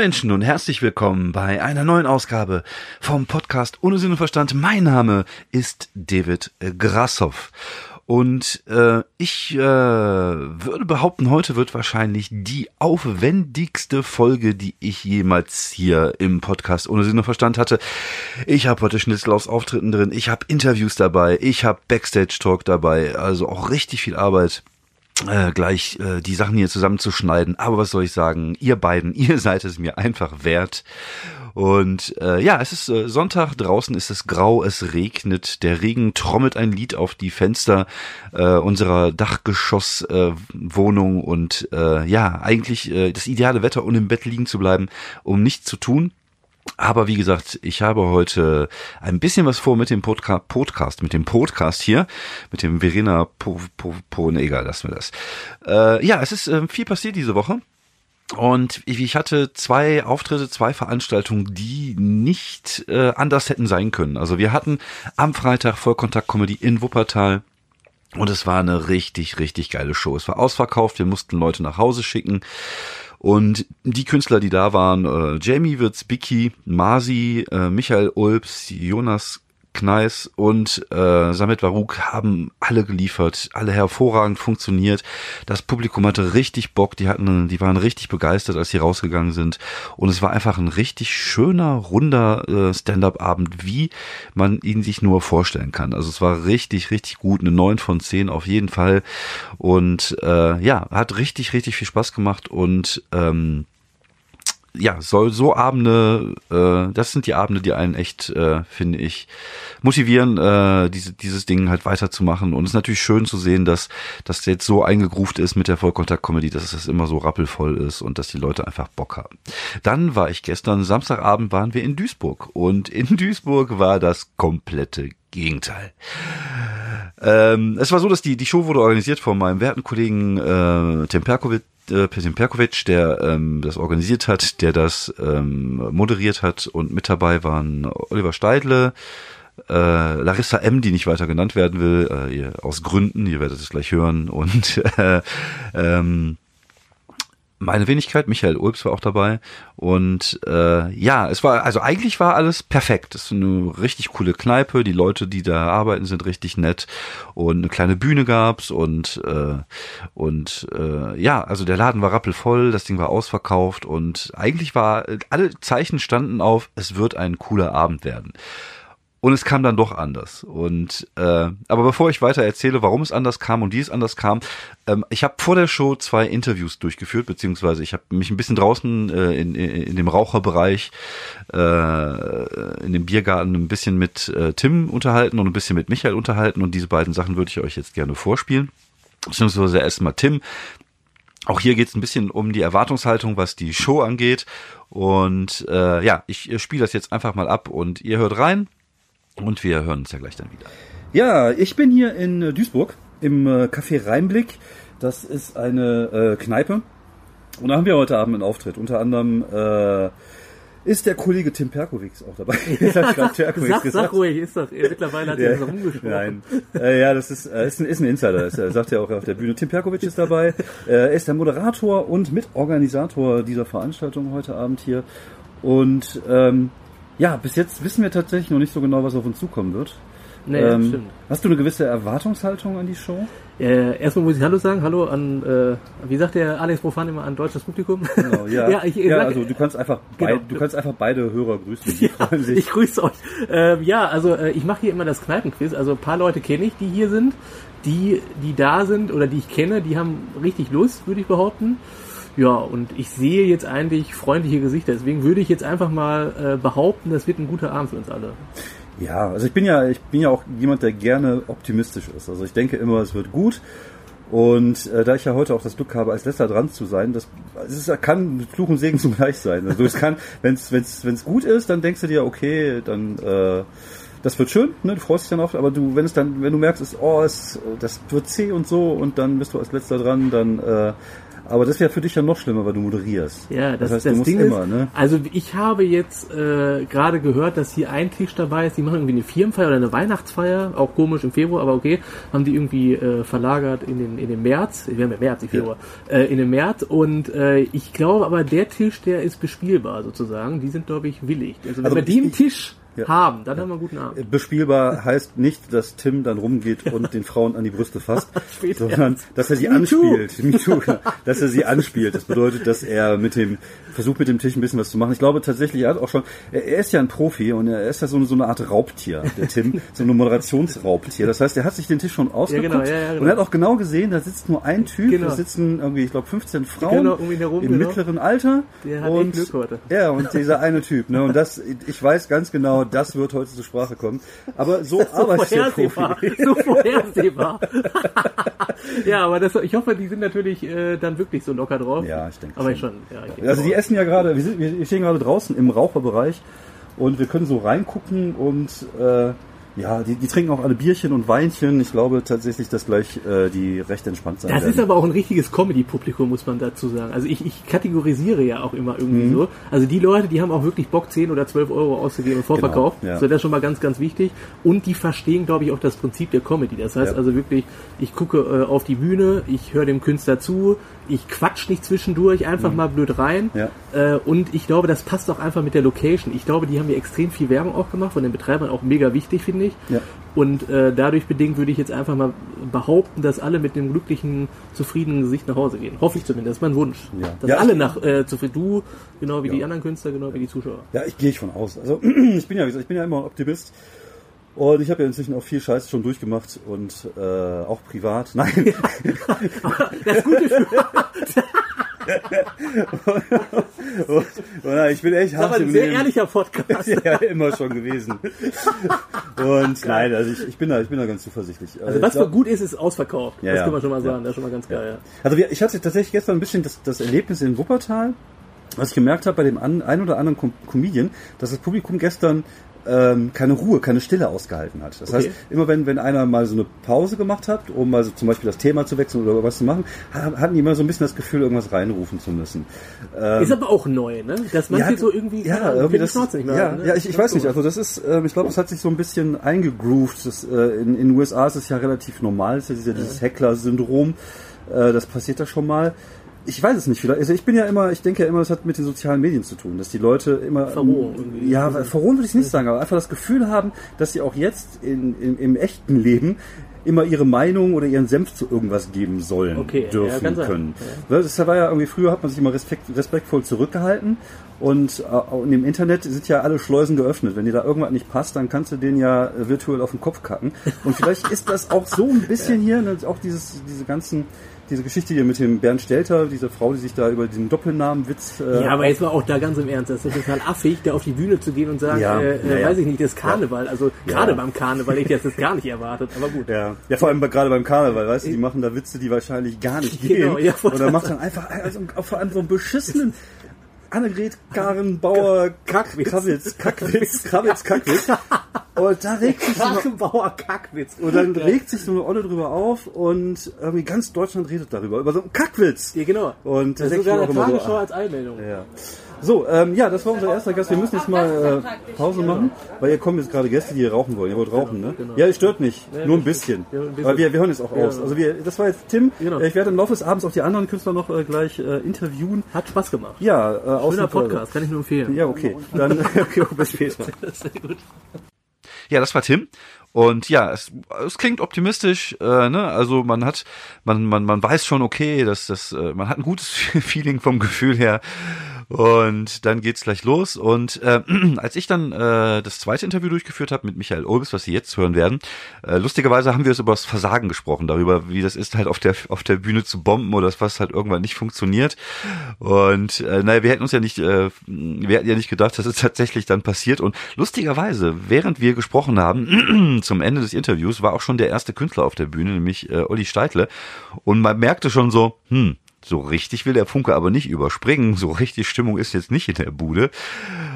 Menschen und herzlich willkommen bei einer neuen Ausgabe vom Podcast Ohne Sinn und Verstand. Mein Name ist David Grassoff. Und äh, ich äh, würde behaupten, heute wird wahrscheinlich die aufwendigste Folge, die ich jemals hier im Podcast ohne Sinn und Verstand hatte. Ich habe heute Schnitzel aus Auftritten drin, ich habe Interviews dabei, ich habe Backstage-Talk dabei, also auch richtig viel Arbeit äh, gleich äh, die Sachen hier zusammenzuschneiden. Aber was soll ich sagen? Ihr beiden, ihr seid es mir einfach wert. Und äh, ja, es ist äh, Sonntag, draußen ist es grau, es regnet, der Regen trommelt ein Lied auf die Fenster äh, unserer Dachgeschosswohnung äh, und äh, ja, eigentlich äh, das ideale Wetter, um im Bett liegen zu bleiben, um nichts zu tun. Aber wie gesagt, ich habe heute ein bisschen was vor mit dem Podca Podcast, mit dem Podcast hier, mit dem Verena po, po, po ne, egal, lassen wir das. Äh, ja, es ist äh, viel passiert diese Woche. Und ich hatte zwei Auftritte, zwei Veranstaltungen, die nicht äh, anders hätten sein können. Also wir hatten am Freitag Vollkontakt Comedy in Wuppertal. Und es war eine richtig, richtig geile Show. Es war ausverkauft, wir mussten Leute nach Hause schicken. Und die Künstler, die da waren, äh, Jamie Wirtz, Bicky, Masi, äh, Michael Ulbs, Jonas Kneis und äh, Samet Baruch haben alle geliefert, alle hervorragend funktioniert. Das Publikum hatte richtig Bock, die hatten, die waren richtig begeistert, als sie rausgegangen sind. Und es war einfach ein richtig schöner, runder äh, Stand-up-Abend, wie man ihn sich nur vorstellen kann. Also es war richtig, richtig gut, eine 9 von 10 auf jeden Fall. Und äh, ja, hat richtig, richtig viel Spaß gemacht und ähm, ja, soll so Abende, äh, das sind die Abende, die einen echt, äh, finde ich, motivieren, äh, diese, dieses Ding halt weiterzumachen. Und es ist natürlich schön zu sehen, dass das jetzt so eingegruft ist mit der Vollkontakt-Comedy, dass es immer so rappelvoll ist und dass die Leute einfach Bock haben. Dann war ich gestern, Samstagabend waren wir in Duisburg. Und in Duisburg war das komplette Gegenteil. Ähm, es war so, dass die, die Show wurde organisiert von meinem werten Kollegen äh, Tim äh, Pesim Perkovic, der ähm, das organisiert hat, der das ähm, moderiert hat und mit dabei waren Oliver Steidle, äh, Larissa M., die nicht weiter genannt werden will, äh, ihr, aus Gründen, ihr werdet es gleich hören, und äh, ähm, meine Wenigkeit, Michael Ulbs war auch dabei. Und äh, ja, es war, also eigentlich war alles perfekt. Es ist eine richtig coole Kneipe, die Leute, die da arbeiten, sind richtig nett. Und eine kleine Bühne gab's und äh, und äh, ja, also der Laden war rappelvoll, das Ding war ausverkauft und eigentlich war, alle Zeichen standen auf, es wird ein cooler Abend werden. Und es kam dann doch anders. Und äh, aber bevor ich weiter erzähle, warum es anders kam und wie es anders kam, ähm, ich habe vor der Show zwei Interviews durchgeführt, beziehungsweise ich habe mich ein bisschen draußen äh, in, in, dem Raucherbereich, äh, in dem Biergarten ein bisschen mit äh, Tim unterhalten und ein bisschen mit Michael unterhalten. Und diese beiden Sachen würde ich euch jetzt gerne vorspielen. Beziehungsweise erstmal Tim. Auch hier geht es ein bisschen um die Erwartungshaltung, was die Show angeht. Und äh, ja, ich spiele das jetzt einfach mal ab und ihr hört rein. Und wir hören uns ja gleich dann wieder. Ja, ich bin hier in äh, Duisburg im äh, Café Rheinblick. Das ist eine äh, Kneipe. Und da haben wir heute Abend einen Auftritt. Unter anderem äh, ist der Kollege Tim Perkovic auch dabei. Ja, sag, sag ruhig, ist doch. Mittlerweile hat er ja, rumgesprochen. Nein, äh, ja, das ist, äh, ist, ein, ist ein Insider. Das äh, sagt er auch auf der Bühne. Tim Perkovic ist dabei. Äh, er ist der Moderator und Mitorganisator dieser Veranstaltung heute Abend hier. Und ähm, ja, bis jetzt wissen wir tatsächlich noch nicht so genau, was auf uns zukommen wird. Nee, ähm, stimmt. Hast du eine gewisse Erwartungshaltung an die Show? Äh, erstmal muss ich Hallo sagen. Hallo an, äh, wie sagt der Alex Profan immer, an deutsches Publikum? Genau, ja. ja, ich, ich ja sag, also du kannst einfach genau. beid, du kannst einfach beide Hörer grüßen. Die ja, freuen sich. Ich grüße euch. Ähm, ja, also äh, ich mache hier immer das Kneipenquiz. Also ein paar Leute kenne ich, die hier sind. Die, die da sind oder die ich kenne, die haben richtig Lust, würde ich behaupten. Ja, und ich sehe jetzt eigentlich freundliche Gesichter. Deswegen würde ich jetzt einfach mal äh, behaupten, das wird ein guter Abend für uns alle. Ja, also ich bin ja, ich bin ja auch jemand, der gerne optimistisch ist. Also ich denke immer, es wird gut. Und äh, da ich ja heute auch das Glück habe, als letzter dran zu sein, das, das ist, kann Fluch und Segen zugleich sein. Also es kann, wenn es wenn's, wenn's gut ist, dann denkst du dir, okay, dann äh, das wird schön, ne? du freust dich dann oft, aber du, wenn es dann, wenn du merkst, ist, oh, es, das wird zäh und so und dann bist du als letzter dran, dann äh, aber das wäre für dich ja noch schlimmer, weil du moderierst. Ja, das, das heißt, das du musst Ding immer, ist, ne? Also ich habe jetzt äh, gerade gehört, dass hier ein Tisch dabei ist, die machen irgendwie eine Firmenfeier oder eine Weihnachtsfeier, auch komisch im Februar, aber okay, haben die irgendwie äh, verlagert in den, in den März, wir haben ja März, nicht Februar, ja. äh, in den März und äh, ich glaube aber der Tisch, der ist bespielbar sozusagen, die sind glaube ich willig. Also also bei dem Tisch ja. haben, dann ja. haben wir einen guten Abend. Bespielbar heißt nicht, dass Tim dann rumgeht und den Frauen an die Brüste fasst, sondern dass er sie Me anspielt. Me too. dass er sie anspielt. Das bedeutet, dass er mit dem versucht mit dem Tisch ein bisschen was zu machen. Ich glaube tatsächlich, er hat auch schon, er, er ist ja ein Profi und er ist ja so eine, so eine Art Raubtier, der Tim, so eine Moderationsraubtier. Das heißt, er hat sich den Tisch schon ausgeguckt ja, genau, ja, ja, genau. und er hat auch genau gesehen, da sitzt nur ein Typ, genau. da sitzen irgendwie, ich glaube, 15 Frauen genau, um herum, im genau. mittleren Alter. Der hat und, Glück heute. Ja, und dieser eine Typ. Ne? Und das, ich weiß ganz genau, das wird heute zur Sprache kommen. Aber so, so arbeitet der Profi. So vorhersehbar. ja, aber das, ich hoffe, die sind natürlich äh, dann wirklich so locker drauf. Ja, ich denke Aber schon. schon ja, ich also die essen ja gerade, wir, wir stehen gerade draußen im Raucherbereich und wir können so reingucken und äh, ja, die, die trinken auch alle Bierchen und Weinchen. Ich glaube tatsächlich, dass gleich äh, die recht entspannt sein Das werden. ist aber auch ein richtiges Comedy-Publikum, muss man dazu sagen. Also ich, ich kategorisiere ja auch immer irgendwie mhm. so. Also die Leute, die haben auch wirklich Bock, 10 oder 12 Euro auszugeben im Vorverkauf. Genau, ja. So, das ist schon mal ganz, ganz wichtig. Und die verstehen, glaube ich, auch das Prinzip der Comedy. Das heißt ja. also wirklich, ich gucke äh, auf die Bühne, ich höre dem Künstler zu, ich quatsch nicht zwischendurch einfach mhm. mal blöd rein. Ja. Äh, und ich glaube, das passt auch einfach mit der Location. Ich glaube, die haben hier extrem viel Werbung auch gemacht, von den Betreibern auch mega wichtig, finde ich. Ja. Und äh, dadurch bedingt würde ich jetzt einfach mal behaupten, dass alle mit dem glücklichen, zufriedenen Gesicht nach Hause gehen. Hoffe ich zumindest, das ist mein Wunsch. Ja. Dass alle nach äh, zufrieden, du, genau wie die anderen Künstler, genau wie die Zuschauer. Ja, ich gehe ich von aus. Also ich bin ja, ich bin ja immer ein Optimist. Und ich habe ja inzwischen auch viel Scheiß schon durchgemacht und äh, auch privat. Nein. das Gute für und, und, ich bin echt hart Das ist ein sehr ehrlicher Podcast. ja, immer schon gewesen. Und nein, also ich, ich, bin da, ich bin da ganz zuversichtlich. Also, also was glaub, für gut ist, ist ausverkauft. Ja, das können wir schon mal sagen. Ja. Das ist schon mal ganz geil. Ja. Also ich hatte tatsächlich gestern ein bisschen das, das Erlebnis in Wuppertal was ich gemerkt habe bei dem ein oder anderen Comedian, dass das Publikum gestern ähm, keine Ruhe, keine Stille ausgehalten hat. Das okay. heißt, immer wenn, wenn einer mal so eine Pause gemacht hat, um mal so zum Beispiel das Thema zu wechseln oder was zu machen, hatten die immer so ein bisschen das Gefühl, irgendwas reinrufen zu müssen. Ähm, ist aber auch neu, ne? Dass man ja, so irgendwie, ja, irgendwie das, nicht mehr, ja, ne? ja, ich, ich weiß nicht. Also das ist, ähm, ich glaube, es hat sich so ein bisschen eingegroovt. Das, äh, in, in den USA ist es ja relativ normal, es ist ja dieses Heckler-Syndrom. Äh, das passiert da schon mal ich weiß es nicht, vielleicht. Also ich bin ja immer, ich denke ja immer, es hat mit den sozialen Medien zu tun, dass die Leute immer. Verrohen. Ja, verrohen würde ich nicht sagen, aber einfach das Gefühl haben, dass sie auch jetzt in, in, im echten Leben immer ihre Meinung oder ihren Senf zu irgendwas geben sollen, okay, dürfen, ja, können. Ja. Das war ja irgendwie, früher hat man sich immer respekt, respektvoll zurückgehalten und äh, in dem Internet sind ja alle Schleusen geöffnet. Wenn dir da irgendwas nicht passt, dann kannst du den ja virtuell auf den Kopf kacken. Und vielleicht ist das auch so ein bisschen hier, ne, auch dieses, diese ganzen diese Geschichte hier mit dem Bernd Stelter, diese Frau, die sich da über den Doppelnamenwitz. Äh, ja, aber jetzt mal auch da ganz im Ernst, das ist total affig, da auf die Bühne zu gehen und sagen, ja, äh, äh, ja, weiß ich nicht, das ist Karneval. Also gerade beim Karneval hätte ich das gar nicht erwartet, aber gut. Ja, ja vor allem gerade beim Karneval, weißt du, die machen da Witze, die wahrscheinlich gar nicht genau, gehen. Ja, und dann macht dann einfach also, vor allem so einen beschissenen Annegret Karen Bauer Kackwitz. Kackwitz, Kackwitz, Kackwitz, Kackwitz. Und da regt sich so eine, Bauer Kackwitz. Und dann regt sich so eine Olle drüber auf und irgendwie ganz Deutschland redet darüber, über so einen Kackwitz. Ja, genau. Und das ist sogar eine Tagesschau so, als Einmeldung. Ja. So, ähm, ja, das war unser erster Gast. Wir müssen jetzt mal äh, Pause machen, weil hier kommen jetzt gerade Gäste, die hier rauchen wollen. Ihr wollt rauchen, ne? Genau. Ja, es stört nicht. Nur ein bisschen. Aber wir, wir hören jetzt auch aus. Also wir, das war jetzt Tim. Genau. Ich werde im Laufe des Abends auch die anderen Künstler noch äh, gleich äh, interviewen. Hat Spaß gemacht. Ja, äh, Schöner Podcast, kann ich nur empfehlen. Ja, okay. Dann okay, bis später. Sehr gut. Ja, das war Tim. Und ja, es, es klingt optimistisch, äh, ne? Also man hat, man, man, man weiß schon, okay, dass das, äh, man hat ein gutes Feeling vom Gefühl her. Und dann geht's gleich los. Und äh, als ich dann äh, das zweite Interview durchgeführt habe mit Michael Olbes, was Sie jetzt hören werden, äh, lustigerweise haben wir es über das Versagen gesprochen, darüber, wie das ist, halt auf der auf der Bühne zu bomben oder was halt irgendwann nicht funktioniert. Und äh, naja, wir hätten uns ja nicht, äh, wir hätten ja nicht gedacht, dass es tatsächlich dann passiert. Und lustigerweise, während wir gesprochen haben, zum Ende des Interviews, war auch schon der erste Künstler auf der Bühne, nämlich äh, Olli Steitle. Und man merkte schon so, hm, So richtig will der Funke aber nicht überspringen. So richtig Stimmung ist jetzt nicht in der Bude.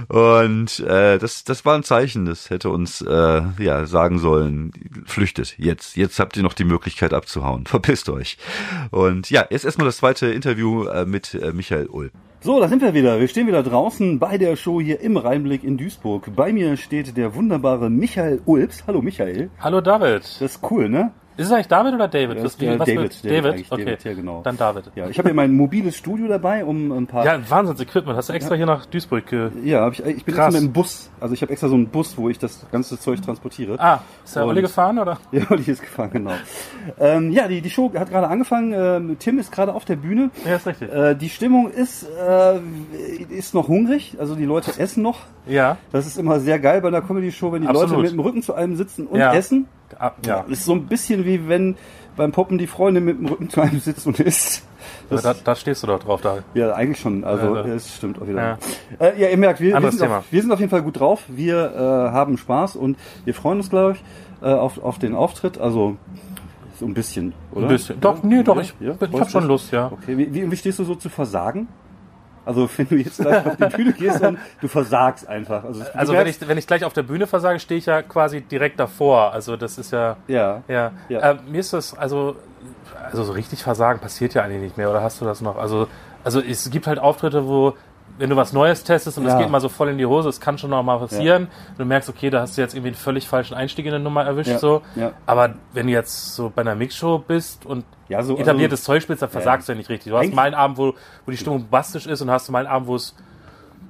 Und äh, das, das war ein Zeichen. Das hätte uns äh, ja sagen sollen, flüchtet jetzt. Jetzt habt ihr noch die Möglichkeit abzuhauen. Verpisst euch. Und ja, jetzt erstmal das zweite Interview äh, mit äh, Michael Ull. So, da sind wir wieder. Wir stehen wieder draußen bei der Show hier im Rheinblick in Duisburg. Bei mir steht der wunderbare Michael Ulps. Hallo Michael. Hallo David. Das ist cool, ne? Ist es eigentlich David oder David? Das Was- der was David, David, David? Okay. David, ja, genau. Dann David. Ja, ich habe hier mein mobiles Studio dabei, um ein paar. Ja, ein Wahnsinns-Equipment. Hast du extra hier nach Duisburg ge... Ja, hab ich, ich bin Krass. extra mit dem Bus. Also ich habe extra so einen Bus, wo ich das ganze Zeug transportiere. Ah, ist der Olli gefahren, oder? Ja, Olli ist gefahren, genau. ähm, ja, die, die Show hat gerade angefangen. Ähm, Tim ist gerade auf der Bühne. Ja, ist richtig. Äh, die Stimmung ist, äh, ist noch hungrig. Also die Leute essen noch. Ja. Das ist immer sehr geil bei einer Comedy-Show, wenn die Absolut. Leute mit dem Rücken zu einem sitzen und Ja. essen. Ah, ja. Das ist so ein bisschen wie wenn beim Poppen die Freundin mit dem Rücken zu einem sitzt und isst. Das, da, da stehst du doch drauf, da. ja, eigentlich schon. Also, Ja, da- es stimmt auch wieder. Ja. Äh, ja, ihr merkt, wir, wir, sind auf, wir sind auf jeden Fall gut drauf. Wir äh, haben Spaß und wir freuen uns, glaube ich, äh, auf, auf den Auftritt. Also, so ein bisschen, oder? Ein bisschen. Doch, nee, doch, ich, Ja? ich habe schon? Lust, ja. Okay, wie, wie, wie stehst du so zu Versagen? Also, wenn du jetzt gleich auf die Bühne gehst und du versagst einfach. Also, Also wenn ich, wenn ich gleich auf der Bühne versage, stehe ich ja quasi direkt davor. Also das ist ja... Ja. Ja, Ja. Äh, mir ist das, also, also so richtig Versagen passiert ja eigentlich nicht mehr, oder hast du das noch? Also, also es gibt halt Auftritte, wo, wenn du was Neues testest und es Ja. geht mal so voll in die Hose, es kann schon noch mal passieren. Und du merkst, okay, da hast du jetzt irgendwie einen völlig falschen Einstieg in eine Nummer erwischt, Ja. so. Ja. Aber wenn du jetzt so bei einer Mixshow bist und Ja, so- etabliertes also- Zeug spielst, dann versagst du ja nicht richtig. Du hast mal einen Abend, wo, wo die Stimmung bombastisch ist und hast mal einen Abend, wo es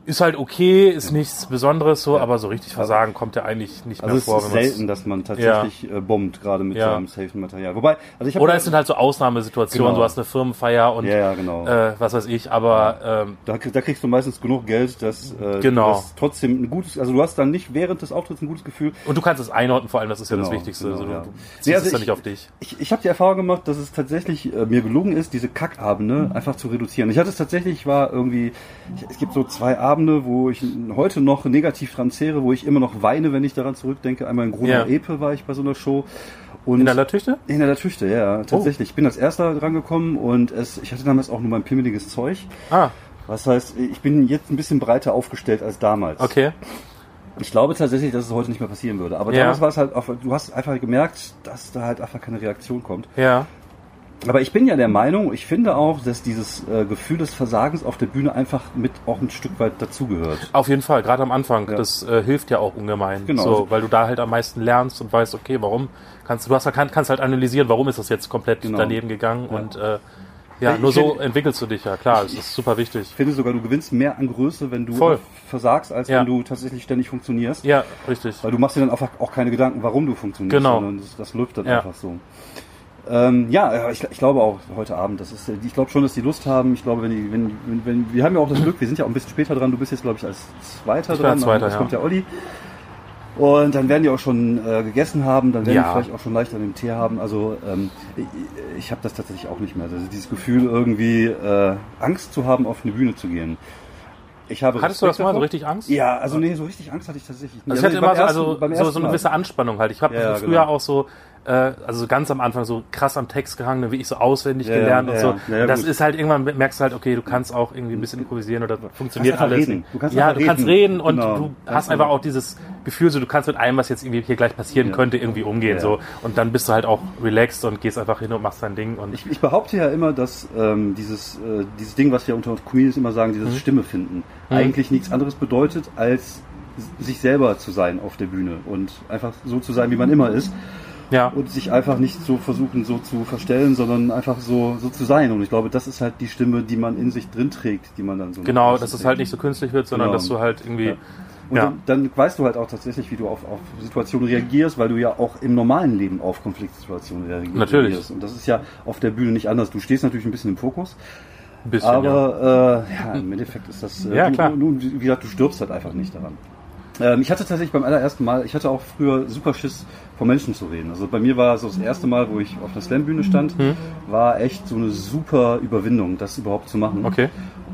ist halt okay, ist nichts Besonderes so, aber so richtig Versagen kommt ja eigentlich nicht Also mehr es vor. ist wenn man's- selten, dass man tatsächlich äh, bombt, gerade mit Ja. seinem safen Material. Wobei, also ich Oder es sind halt so Ausnahmesituationen, Genau. du hast eine Firmenfeier und Ja, ja, genau. äh, was weiß ich, aber ähm, da, da kriegst du meistens genug Geld, dass äh, Genau. du das trotzdem ein gutes, also du hast dann nicht während des Auftritts ein gutes Gefühl. und du kannst es einordnen, vor allem, das ist ja das Genau, Wichtigste. genau, also, du, ja. du Nee, also es ja ich- nicht auf dich. Ich, ich habe die Erfahrung gemacht, dass es tatsächlich äh, mir gelungen ist, diese Kackabende einfach zu reduzieren. Ich hatte es tatsächlich, ich war irgendwie, ich, es gibt so zwei Abende, wo ich heute noch negativ dran zehre, wo ich immer noch weine, wenn ich daran zurückdenke. Einmal in Gruner Ja. Epe war ich bei so einer Show. Und In der Latüchte? In der Tüchte, ja, tatsächlich. Ich bin als erster dran gekommen und es, ich hatte damals auch nur mein pimmeliges Zeug. Ah, Was heißt, ich bin jetzt ein bisschen breiter aufgestellt als damals. okay. Ich glaube tatsächlich, dass es heute nicht mehr passieren würde. Aber Ja. damals war es halt, auch, du hast einfach gemerkt, dass da halt einfach keine Reaktion kommt. Ja. Aber ich bin ja der Meinung, ich finde auch, dass dieses äh, Gefühl des Versagens auf der Bühne einfach mit auch ein Stück weit dazugehört. Auf jeden Fall, gerade am Anfang. Ja. Das äh, hilft ja auch ungemein. Genau. So, weil du da halt am meisten lernst und weißt, okay, warum kannst du, du hast, kann, kannst halt analysieren, warum ist das jetzt komplett Genau. daneben gegangen Ja. und äh, ja, Ich nur so entwickelst du dich ja, klar, das ist super wichtig. Ich finde sogar, du gewinnst mehr an Größe, wenn du Voll. versagst, als Ja. wenn du tatsächlich ständig funktionierst. Ja, richtig. Weil du machst dir dann einfach auch keine Gedanken, warum du funktionierst, Genau. sondern das, das läuft dann Ja. einfach so. Ähm, ja, ja, ich, ich glaube auch heute Abend, das ist, äh, ich glaube schon, dass die Lust haben. Ich glaube, wenn die, wenn, wenn, wenn wir haben ja auch das Glück, wir sind ja auch ein bisschen später dran. Du bist jetzt, glaube ich, als Zweiter Ich dran. als Zweiter, Jetzt ja. kommt ja Olli. Und dann werden die auch schon äh, gegessen haben, dann werden Ja. die vielleicht auch schon leicht an dem Tee haben. Also ähm, ich, ich habe das tatsächlich auch nicht mehr. Also dieses Gefühl, irgendwie äh, Angst zu haben, auf eine Bühne zu gehen. Ich habe Hattest du das mal so richtig Angst? Ja, also nee, so richtig Angst hatte ich tatsächlich nicht. Also ich hatte immer so, ersten- also beim so, so eine gewisse Anspannung halt. Ich habe Ja, früher genau. auch so, äh, also ganz am Anfang so krass am Text gehangen, wie ich so auswendig Ja, ja, gelernt und ja, so. ja. Und das gut. ist halt irgendwann merkst du halt, okay, du kannst auch irgendwie ein bisschen improvisieren oder funktioniert alles. reden. Du kannst ja, du kannst reden. reden und Genau. du hast einfach auch dieses Gefühl, so du kannst mit allem, was jetzt irgendwie hier gleich passieren könnte, irgendwie umgehen so. Und dann bist du halt auch relaxed und gehst einfach hin und machst dein Ding und Ich, ich behaupte ja immer, dass ähm, dieses, äh, dieses Ding, was wir unter Comedians immer sagen, dieses Stimme finden, eigentlich nichts anderes bedeutet, als sich selber zu sein auf der Bühne und einfach so zu sein, wie man immer ist ja. und sich einfach nicht so versuchen, so zu verstellen, sondern einfach so, so zu sein. Und ich glaube, das ist halt die Stimme, die man in sich drin trägt, die man dann so Genau, dass es halt nicht so künstlich wird, sondern Genau. dass du halt irgendwie Ja. Und Ja. dann, dann weißt du halt auch tatsächlich, wie du auf, auf Situationen reagierst, weil du ja auch im normalen Leben auf Konfliktsituationen reagierst. Natürlich. Und das ist ja auf der Bühne nicht anders. Du stehst natürlich ein bisschen im Fokus, ein bisschen. ja. aber äh, ja, im Endeffekt ist das, äh, Ja, du, klar. Du, wie gesagt, du stirbst halt einfach nicht daran. Ähm, ich hatte tatsächlich beim allerersten Mal, ich hatte auch früher super Schiss, vor Menschen zu reden. Also bei mir war so das erste Mal, wo ich auf einer Slam-Bühne stand, Hm. war echt so eine super Überwindung, das überhaupt zu machen. Okay.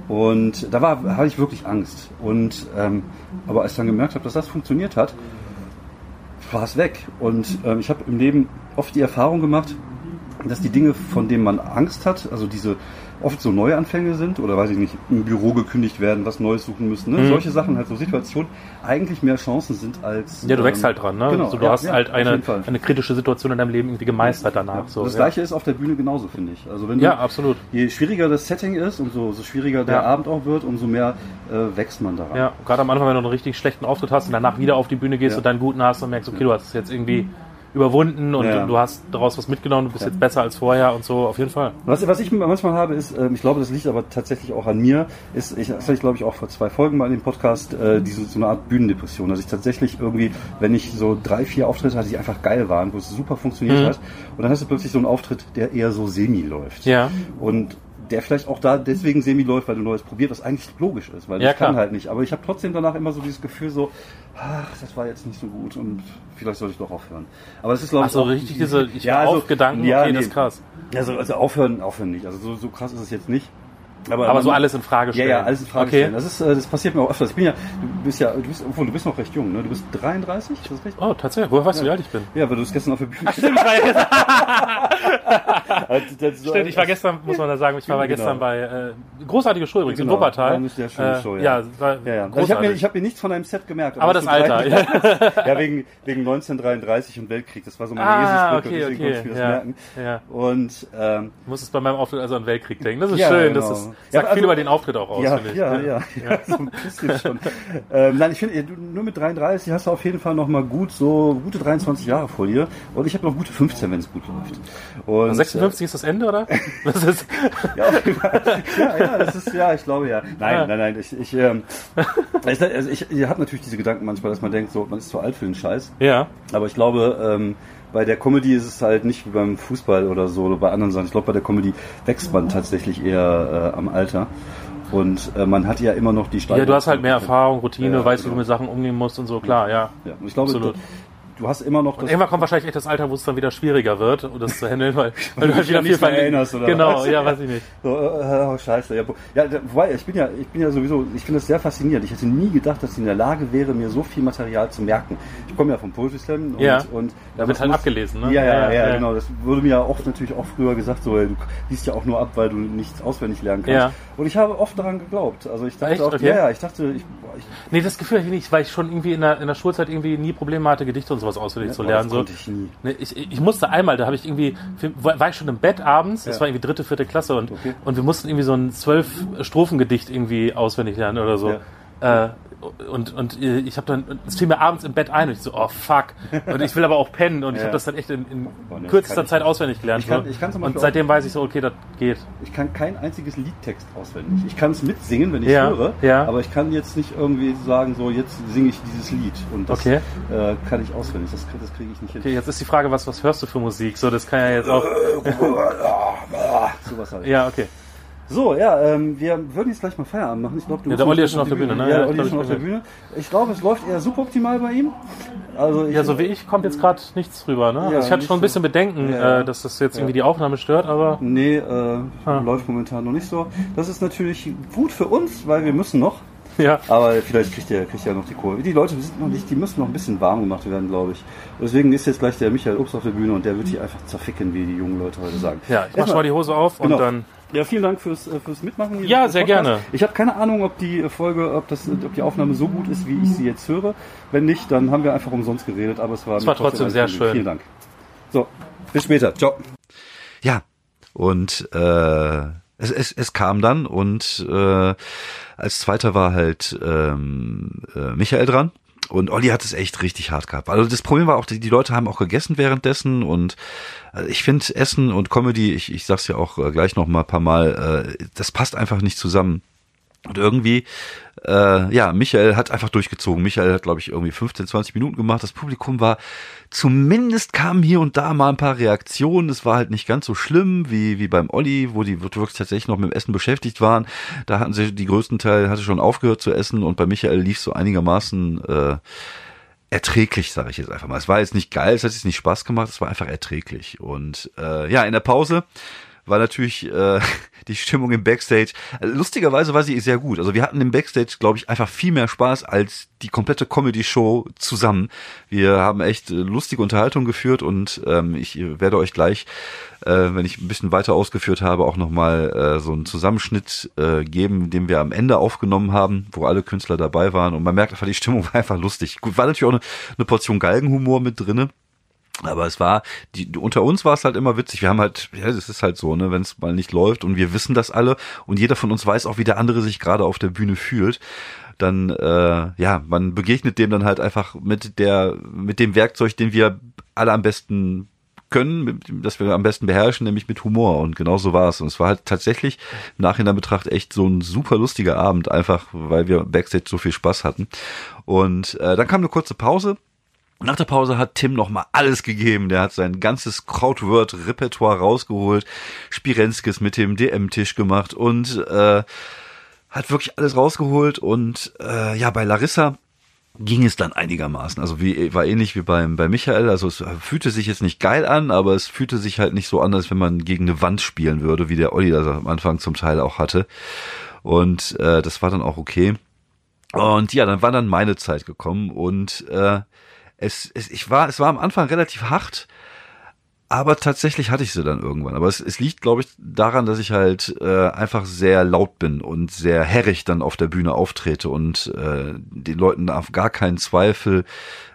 Und da war, hatte ich wirklich Angst. Und ähm, aber als ich dann gemerkt habe, dass das funktioniert hat, war es weg. Und ähm, ich habe im Leben oft die Erfahrung gemacht, dass die Dinge, von denen man Angst hat, also diese oft so Neuanfänge sind oder weiß ich nicht, im Büro gekündigt werden, was Neues suchen müssen, ne? Mhm. solche Sachen, halt so Situationen, eigentlich mehr Chancen sind als. Ja, du wächst ähm, halt dran, ne? Genau, also, du ja, hast ja, halt eine, eine kritische Situation in deinem Leben irgendwie gemeistert danach. So, das ja. gleiche ist auf der Bühne genauso, finde ich. Also wenn du, ja, absolut. je schwieriger das Setting ist, umso so schwieriger der Ja. Abend auch wird, umso mehr äh, wächst man daran. Ja, gerade am Anfang, wenn du einen richtig schlechten Auftritt hast und danach wieder auf die Bühne gehst Ja. und deinen guten hast und merkst, okay, du hast es jetzt irgendwie überwunden und Ja. du hast daraus was mitgenommen, du bist jetzt besser als vorher und so, auf jeden Fall. Was, was ich manchmal habe, ist, ähm, ich glaube, das liegt aber tatsächlich auch an mir, ist, ich, das hatte ich glaube ich auch vor zwei Folgen mal in dem Podcast, äh, diese, so eine Art Bühnendepression, dass ich tatsächlich irgendwie, wenn ich so drei, vier Auftritte hatte, die einfach geil waren, wo es super funktioniert Mhm. hat, und dann hast du plötzlich so einen Auftritt, der eher so semi läuft. Ja. Und der vielleicht auch da deswegen semi läuft, weil du Neues probiert, was eigentlich logisch ist, weil Ja, ich kann klar. halt nicht. Aber ich habe trotzdem danach immer so dieses Gefühl so, ach, das war jetzt nicht so gut und vielleicht sollte ich doch aufhören. Aber das ist glaube Ach ich so, richtig diese, ich Ja, also- Gedanken, ja, okay, das nee. ist krass. also, also aufhören, aufhören nicht. Also so, so krass ist es jetzt nicht. Aber so alles in Frage Ja, stellen. ja, alles in Frage okay. stellen. Das ist, äh, das passiert mir auch öfters. Ich bin ja, du bist ja, du bist, obwohl du bist noch recht jung, ne? Du bist 33, ist das richtig? Oh, tatsächlich. Woher weißt du, wie alt ich bin? Ja, weil du es gestern auf der Bühne. Stimmt, ich war, ja- Also, das stimmt, ich war gestern, muss man da sagen, ich war Genau. gestern bei äh, großartige Show übrigens Genau, in Wuppertal. sehr schöne Show, ja. ja. war Ja, ja. Also ich habe mir, ich hab mir nichts von deinem Set gemerkt. aber das dass du Alter. 33 Ja. ja, wegen, wegen 1933 und Weltkrieg. Das war so meine Ah, Eselsbrücke, okay, deswegen okay. konnte ich mir das Ja. merken. Ja. Und ähm, Ich muss es bei meinem Auftritt also an Weltkrieg denken. Das ist Ja, schön. genau. Das ist, Ja, sagt also- viel über den Auftritt auch aus, ja, finde ich. ja, ja, ja, so ein bisschen schon. ähm, nein, ich finde, du- nur mit 33 hast du auf jeden Fall noch mal gut so gute 23 Jahre vor dir. Und ich habe noch gute 15, wenn es gut läuft. Und, 56 ist das Ende, oder? Das ist, Äh, ja, ja, ja, das ist ja, ich glaube ja. Nein, Ja. nein, nein. Ich, ich, ähm, ich, also ich, ich habe natürlich diese Gedanken manchmal, dass man denkt, so, man ist zu alt für den Scheiß. ja. Aber ich glaube, ähm, bei der Comedy ist es halt nicht wie beim Fußball oder so oder bei anderen Sachen. Ich glaube, bei der Comedy wächst man tatsächlich eher äh, am Alter. Und äh, man hat ja immer noch die Steigerung. Ja, du hast halt mehr Erfahrung, Routine, Ja, weißt, wie genau. du mit Sachen umgehen musst und so, klar, ja. Ja, und ich glaube, Absolut. Du, hast immer noch das. irgendwann kommt wahrscheinlich echt das Alter, wo es dann wieder schwieriger wird, um das zu handeln, weil, weil du halt wieder viel mehr erinnerst, oder Genau, was? ja, weiß ich nicht. So, oh, scheiße. Ja, ja, wobei, ich bin ja, ich bin ja sowieso, ich finde das sehr faszinierend. Ich hätte nie gedacht, dass ich in der Lage wäre, mir so viel Material zu merken. Ich komme ja vom Poetry Slam und, Ja. und Da wird halt muss- abgelesen, ne? Ja, ja, ja, Ja, genau. Das wurde mir ja oft natürlich auch früher gesagt, so, du liest ja auch nur ab, weil du nichts auswendig lernen kannst. Und ich habe oft daran geglaubt. Also ich dachte Echt? auch, Okay. ja, ja, ich dachte, ich, ich Nee, das Gefühl hatte ich nicht, weil ich schon irgendwie in der, in der Schulzeit irgendwie nie Probleme hatte, Gedichte und sowas auswendig zu boah, lernen. das So. ich. Nee, ich, ich musste einmal, da habe ich irgendwie, war ich schon im Bett abends, das Ja. war irgendwie dritte, vierte Klasse und, Okay. und wir mussten irgendwie so ein zwölf Strophengedicht irgendwie auswendig lernen oder so. Äh, und, und ich habe dann, es fiel mir abends im Bett ein und ich so, oh fuck. Und ich will aber auch pennen und ich Ja. habe das dann echt in, in nee, das kürzester Zeit auswendig gelernt. Ich kann- ich kann und seitdem weiß ich so, okay, das geht. Ich kann kein einziges Liedtext auswendig. Ich kann es mitsingen, wenn ich Ja, höre, ja. aber ich kann jetzt nicht irgendwie sagen, so jetzt singe ich dieses Lied und das Okay. äh, kann ich auswendig. Das, das kriege ich nicht hin. Okay, jetzt ist die Frage, was, was hörst du für Musik? So, das kann ja jetzt auch. Sowas halt. Ja, okay. So, ja, ähm, wir würden jetzt gleich mal Feierabend machen. Ich glaube, du Ja, der Olli ist schon auf der Bühne, ne? Ja, der Olli ist schon auf der. Bühne. Ich glaube, es läuft eher suboptimal bei ihm. Also ich, Ja, so wie ich kommt jetzt gerade nichts rüber, ne? Ja, also ich hatte schon ein bisschen Bedenken, Ja. äh, dass das jetzt irgendwie die Aufnahme stört, aber Nee, äh, Ah. läuft momentan noch nicht so. Das ist natürlich gut für uns, weil wir müssen noch. ja. Aber vielleicht kriegt er kriegt er noch die Kurve. Die Leute sind noch nicht, die müssen noch ein bisschen warm gemacht werden, glaube ich. Deswegen ist jetzt gleich der Michael Obst auf der Bühne und der wird die einfach zerficken, wie die jungen Leute heute sagen. Ja, ich mach Erstmal- schon mal die Hose auf Genau. und dann. Ja, vielen Dank fürs, äh, fürs Mitmachen. hier Ja, im sehr Podcast. gerne. Ich habe keine Ahnung, ob die Folge, ob das, ob die Aufnahme so gut ist, wie ich sie jetzt höre. Wenn nicht, dann haben wir einfach umsonst geredet. Aber es war, Es war trotzdem ein sehr Vergnügen. schön. Vielen Dank. So, bis später. Ciao. Ja, und äh, es, es, es kam dann und äh, als zweiter war halt ähm, äh, Michael dran. Und Olli hat es echt richtig hart gehabt. Also das Problem war auch, die, die Leute haben auch gegessen währenddessen und äh, ich finde Essen und Comedy, ich, ich sag's ja auch äh, gleich noch mal ein paar Mal, äh, das passt einfach nicht zusammen. Und irgendwie, äh, ja, Michael hat einfach durchgezogen. Michael hat, glaube ich, irgendwie 15, 20 Minuten gemacht. Das Publikum war, zumindest kamen hier und da mal ein paar Reaktionen. Es war halt nicht ganz so schlimm wie, wie beim Olli, wo die wirklich tatsächlich noch mit dem Essen beschäftigt waren. Da hatten sie, die größten Teil hatte schon aufgehört zu essen und bei Michael lief so einigermaßen, äh, erträglich, sage ich jetzt einfach mal. Es war jetzt nicht geil, es hat jetzt nicht Spaß gemacht, es war einfach erträglich. Und äh, ja, in der Pause war natürlich äh, die Stimmung im Backstage. Lustigerweise war sie sehr gut. Also wir hatten im Backstage, glaube ich, einfach viel mehr Spaß als die komplette Comedy-Show zusammen. Wir haben echt äh, lustige Unterhaltung geführt und ähm, ich werde euch gleich, äh, wenn ich ein bisschen weiter ausgeführt habe, auch nochmal äh, so einen Zusammenschnitt äh, geben, den wir am Ende aufgenommen haben, wo alle Künstler dabei waren. Und man merkt einfach, die Stimmung war einfach lustig. Gut, war natürlich auch eine, eine Portion Galgenhumor mit drinne. Aber es war, die, unter uns war es halt immer witzig. Wir haben halt, ja, das ist halt so, ne, wenn es mal nicht läuft und wir wissen das alle und jeder von uns weiß auch, wie der andere sich gerade auf der Bühne fühlt. Dann, äh, ja, man begegnet dem dann halt einfach mit der, mit dem Werkzeug, den wir alle am besten können, das wir am besten beherrschen, nämlich mit Humor. Und genau so war es. Und es war halt tatsächlich im Nachhinein betracht echt so ein super lustiger Abend, einfach weil wir Backstage so viel Spaß hatten. Und äh, dann kam eine kurze Pause nach der Pause hat Tim noch mal alles gegeben. Der hat sein ganzes Krautword-Repertoire rausgeholt, Spirenskis mit dem DM-Tisch gemacht und äh, hat wirklich alles rausgeholt. Und äh, ja, bei Larissa ging es dann einigermaßen. Also wie war ähnlich wie beim bei Michael. Also es fühlte sich jetzt nicht geil an, aber es fühlte sich halt nicht so an, als wenn man gegen eine Wand spielen würde, wie der Olli das am Anfang zum Teil auch hatte. Und äh, das war dann auch okay. Und ja, dann war dann meine Zeit gekommen und äh, es, es, ich war, es war am Anfang relativ hart, aber tatsächlich hatte ich sie dann irgendwann. Aber es, es liegt, glaube ich, daran, dass ich halt äh, einfach sehr laut bin und sehr herrig dann auf der Bühne auftrete und äh, den Leuten auf gar keinen Zweifel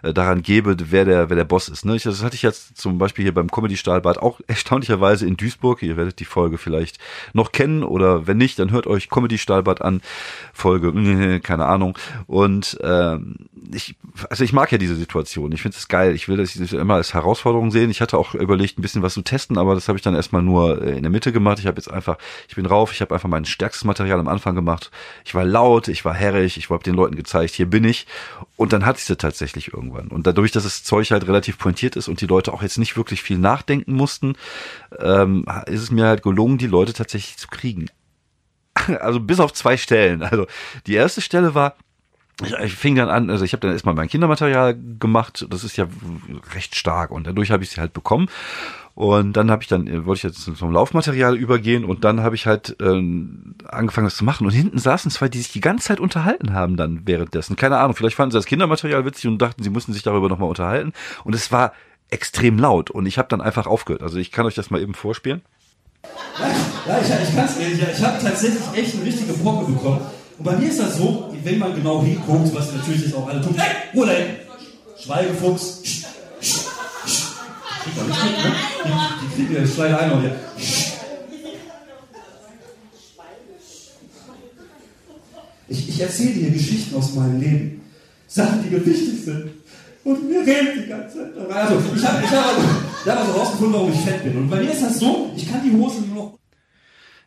äh, daran gebe, wer der, wer der Boss ist. Ne? Ich, das hatte ich jetzt zum Beispiel hier beim Comedy Stahlbad auch erstaunlicherweise in Duisburg. Ihr werdet die Folge vielleicht noch kennen oder wenn nicht, dann hört euch Comedy Stahlbad an. Folge, keine Ahnung. Und ähm, ich, also ich mag ja diese Situation. Ich finde es geil. Ich will das immer als Herausforderung sehen. Ich hatte auch überlegt, ein bisschen was zu testen, aber das habe ich dann erstmal nur äh, in der Mitte gemacht. Ich habe jetzt einfach, ich bin rauf, ich habe einfach mein stärkstes Material am Anfang gemacht. Ich war laut, ich war herrig, ich habe den Leuten gezeigt, hier bin ich. Und dann hatte ich sie tatsächlich irgendwann. Und dadurch, dass das Zeug halt relativ pointiert ist und die Leute auch jetzt nicht wirklich viel nachdenken mussten, ähm, ist es mir halt gelungen, die Leute tatsächlich zu kriegen. Also bis auf zwei Stellen. Also die erste Stelle war, ich, ich fing dann an, also ich habe dann erstmal mein Kindermaterial gemacht, das ist ja recht stark und dadurch habe ich sie halt bekommen. Und dann habe ich dann, äh, wollte ich jetzt zum Laufmaterial übergehen und dann habe ich halt äh, angefangen, das zu machen. Und hinten saßen zwei, die sich die ganze Zeit unterhalten haben dann währenddessen. Keine Ahnung, vielleicht fanden sie das Kindermaterial witzig und dachten, sie müssten sich darüber nochmal unterhalten. Und es war extrem laut und ich habe dann einfach aufgehört. Also ich kann euch das mal eben vorspielen. Ja, ich, ich kann es ehrlich. Ich habe tatsächlich echt eine richtige Brocke bekommen. Und bei mir ist das so, wenn man genau hinguckt, was natürlich jetzt auch alle tun. Hey, Ruhe! Schweigefuchs. Psst. Die kriegen ja Schweine ein hier. Ich, ich erzähle dir Geschichten aus meinem Leben. Sachen, die mir wichtig sind. Und mir reden die ganze Zeit. Also, ich habe ich hab ich hab also rausgefunden, warum ich fett bin. Und bei mir ist das so, ich kann die Hose nur noch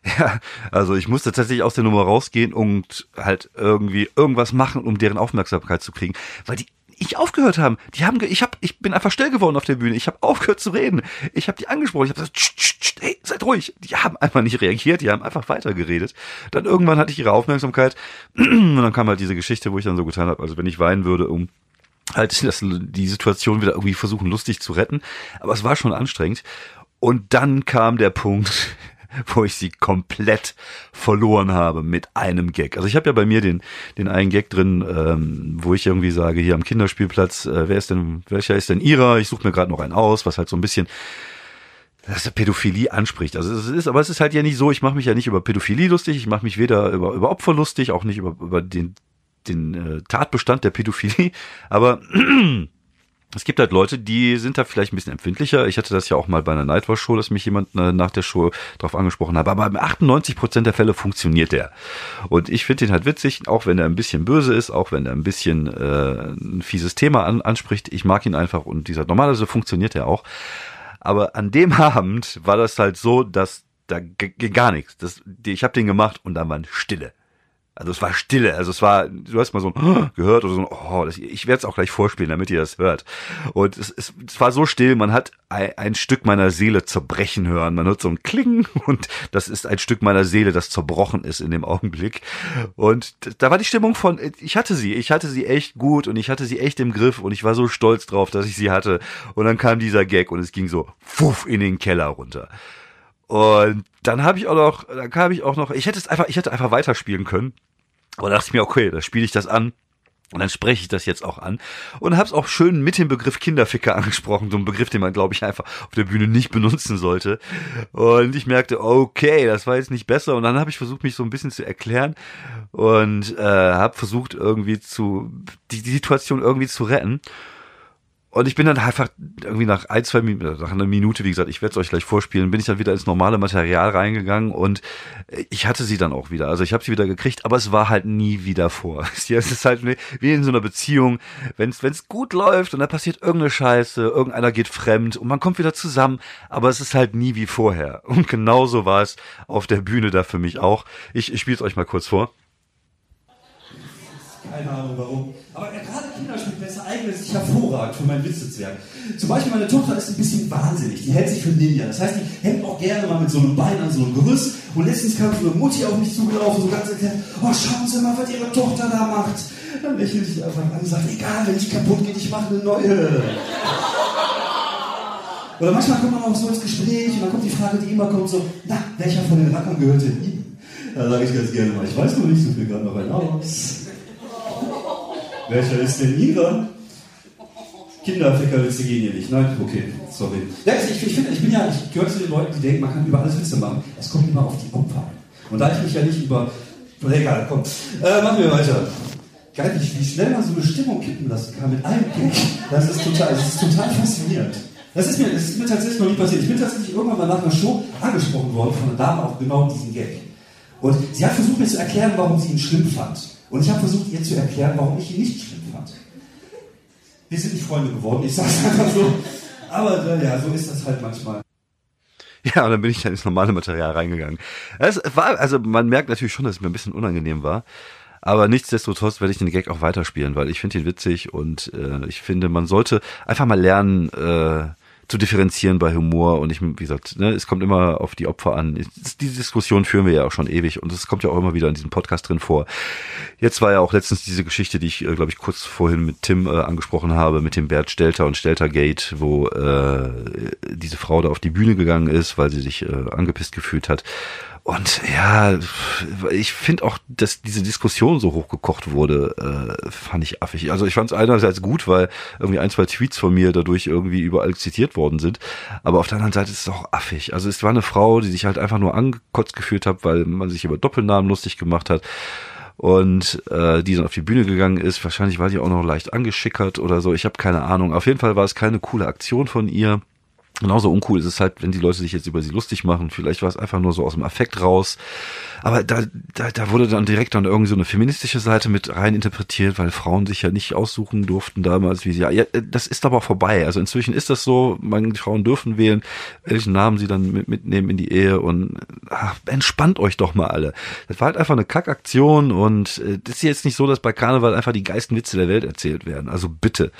Ja, also ich musste tatsächlich aus der Nummer rausgehen und halt irgendwie irgendwas machen, um deren Aufmerksamkeit zu kriegen, weil die ich aufgehört haben. Die haben, ich habe, ich bin einfach still geworden auf der Bühne. Ich habe aufgehört zu reden. Ich habe die angesprochen. Ich habe gesagt, tsch, tsch, tsch, hey, seid ruhig. Die haben einfach nicht reagiert. Die haben einfach weitergeredet. Dann irgendwann hatte ich ihre Aufmerksamkeit und dann kam halt diese Geschichte, wo ich dann so getan habe, also wenn ich weinen würde, um halt das, die Situation wieder irgendwie versuchen lustig zu retten. Aber es war schon anstrengend. Und dann kam der Punkt, wo ich sie komplett verloren habe mit einem Gag. Also ich habe ja bei mir den, den einen Gag drin, ähm, wo ich irgendwie sage, hier am Kinderspielplatz, äh, wer ist denn, welcher ist denn ihrer? Ich suche mir gerade noch einen aus, was halt so ein bisschen dass der Pädophilie anspricht. Also es ist, aber es ist halt ja nicht so, ich mache mich ja nicht über Pädophilie lustig, ich mache mich weder über, über Opfer lustig, auch nicht über, über den, den äh, Tatbestand der Pädophilie, aber es gibt halt Leute, die sind da vielleicht ein bisschen empfindlicher. Ich hatte das ja auch mal bei einer Nightwatch-Show, dass mich jemand äh, nach der Show darauf angesprochen hat. Aber bei 98 Prozent der Fälle funktioniert der. Und ich finde ihn halt witzig, auch wenn er ein bisschen böse ist, auch wenn er ein bisschen äh, ein fieses Thema an, anspricht. Ich mag ihn einfach und dieser normalerweise funktioniert er auch. Aber an dem Abend war das halt so, dass da ging gar nichts. Das, ich habe den gemacht und da war Stille. Also es war Stille, also es war, du hast mal so ein gehört oder so ein, oh, das, ich werde es auch gleich vorspielen, damit ihr das hört. Und es, es, es war so still, man hat ein, ein, Stück meiner Seele zerbrechen hören. Man hört so ein Klingen und das ist ein Stück meiner Seele, das zerbrochen ist in dem Augenblick. Und da war die Stimmung von, ich hatte sie, ich hatte sie echt gut und ich hatte sie echt im Griff und ich war so stolz drauf, dass ich sie hatte. Und dann kam dieser Gag und es ging so, fuff, in den Keller runter. Und dann habe ich auch noch, dann kam ich auch noch, ich hätte es einfach, ich hätte einfach weiterspielen können. Aber da dachte ich mir, okay, da spiele ich das an. Und dann spreche ich das jetzt auch an und habe es auch schön mit dem Begriff Kinderficker angesprochen, so ein Begriff, den man, glaube ich, einfach auf der Bühne nicht benutzen sollte. Und ich merkte, okay, das war jetzt nicht besser. Und dann habe ich versucht, mich so ein bisschen zu erklären und äh, habe versucht, irgendwie zu die, die Situation irgendwie zu retten. Und ich bin dann einfach irgendwie nach ein, zwei Minuten, nach einer Minute, wie gesagt, ich werde es euch gleich vorspielen, bin ich dann wieder ins normale Material reingegangen und ich hatte sie dann auch wieder. Also ich habe sie wieder gekriegt, aber es war halt nie wieder vor. Es ist halt wie in so einer Beziehung, wenn es gut läuft und da passiert irgendeine Scheiße, irgendeiner geht fremd und man kommt wieder zusammen, aber es ist halt nie wie vorher. Und genauso war es auf der Bühne da für mich auch. Ich, ich spiele es euch mal kurz vor. Keine Ahnung warum. Aber gerade Kinderspielplätze eignen sich hervorragend für mein Witzezwerg. Zum Beispiel meine Tochter ist ein bisschen wahnsinnig. Die hält sich für Ninja. Das heißt, die hängt auch gerne mal mit so einem Bein an so einem Gerüst. Und letztens kam so eine Mutti auf mich zugelaufen, so ganz erklärt, oh, schauen Sie mal, was Ihre Tochter da macht. Dann lächelt ich einfach an und sagt, egal, wenn die kaputt geht, ich mache eine neue. Oder manchmal kommt man auch so ins Gespräch und dann kommt die Frage, die immer kommt, so, na, welcher von den Rackern gehört denn Ihnen? Da sage ich ganz gerne mal, ich weiß nur nicht so viel gerade noch ein aus. Welcher ist denn Ihrer? Kinderfickerwitze gehen hier nicht. Nein, okay, sorry. Ja, ich, ich finde, ich bin ja, ich gehöre zu den Leuten, die denken, man kann über alles Witze machen. Es kommt immer auf die Opfer an. Und da ich mich ja nicht über. Egal, komm. Äh, machen wir weiter. Geil, wie, wie schnell man so eine Stimmung kippen lassen kann mit einem Gag. Das ist total, das ist total faszinierend. Das ist, mir, das ist mir tatsächlich noch nie passiert. Ich bin tatsächlich irgendwann mal nach einer Show angesprochen worden von einer Dame auf genau diesen Gag. Und sie hat versucht mir zu erklären, warum sie ihn schlimm fand. Und ich habe versucht, ihr zu erklären, warum ich ihn nicht schlimm fand. Wir sind nicht Freunde geworden, ich sage es einfach so. Aber äh, ja, so ist das halt manchmal. Ja, und dann bin ich dann ins normale Material reingegangen. Es war, also man merkt natürlich schon, dass es mir ein bisschen unangenehm war. Aber nichtsdestotrotz werde ich den Gag auch weiterspielen, weil ich finde ihn witzig und äh, ich finde, man sollte einfach mal lernen, äh, zu differenzieren bei Humor und ich, wie gesagt, ne, es kommt immer auf die Opfer an. Die Diskussion führen wir ja auch schon ewig und es kommt ja auch immer wieder in diesem Podcast drin vor. Jetzt war ja auch letztens diese Geschichte, die ich, äh, glaube ich, kurz vorhin mit Tim äh, angesprochen habe, mit dem Bert Stelter und Steltergate, wo äh, diese Frau da auf die Bühne gegangen ist, weil sie sich äh, angepisst gefühlt hat. Und ja, ich finde auch, dass diese Diskussion so hochgekocht wurde, äh, fand ich affig. Also ich fand es einerseits gut, weil irgendwie ein, zwei Tweets von mir dadurch irgendwie überall zitiert worden sind. Aber auf der anderen Seite ist es auch affig. Also es war eine Frau, die sich halt einfach nur angekotzt gefühlt hat, weil man sich über Doppelnamen lustig gemacht hat und äh, die dann auf die Bühne gegangen ist. Wahrscheinlich war die auch noch leicht angeschickert oder so. Ich habe keine Ahnung. Auf jeden Fall war es keine coole Aktion von ihr. Genauso uncool ist es halt, wenn die Leute sich jetzt über sie lustig machen. Vielleicht war es einfach nur so aus dem Affekt raus. Aber da, da, da wurde dann direkt dann irgendwie so eine feministische Seite mit rein interpretiert, weil Frauen sich ja nicht aussuchen durften damals, wie sie. Ja, das ist aber vorbei. Also inzwischen ist das so, man, die Frauen dürfen wählen, welchen Namen sie dann mit, mitnehmen in die Ehe und ach, entspannt euch doch mal alle. Das war halt einfach eine Kackaktion und äh, das ist jetzt nicht so, dass bei Karneval einfach die geilsten Witze der Welt erzählt werden. Also bitte,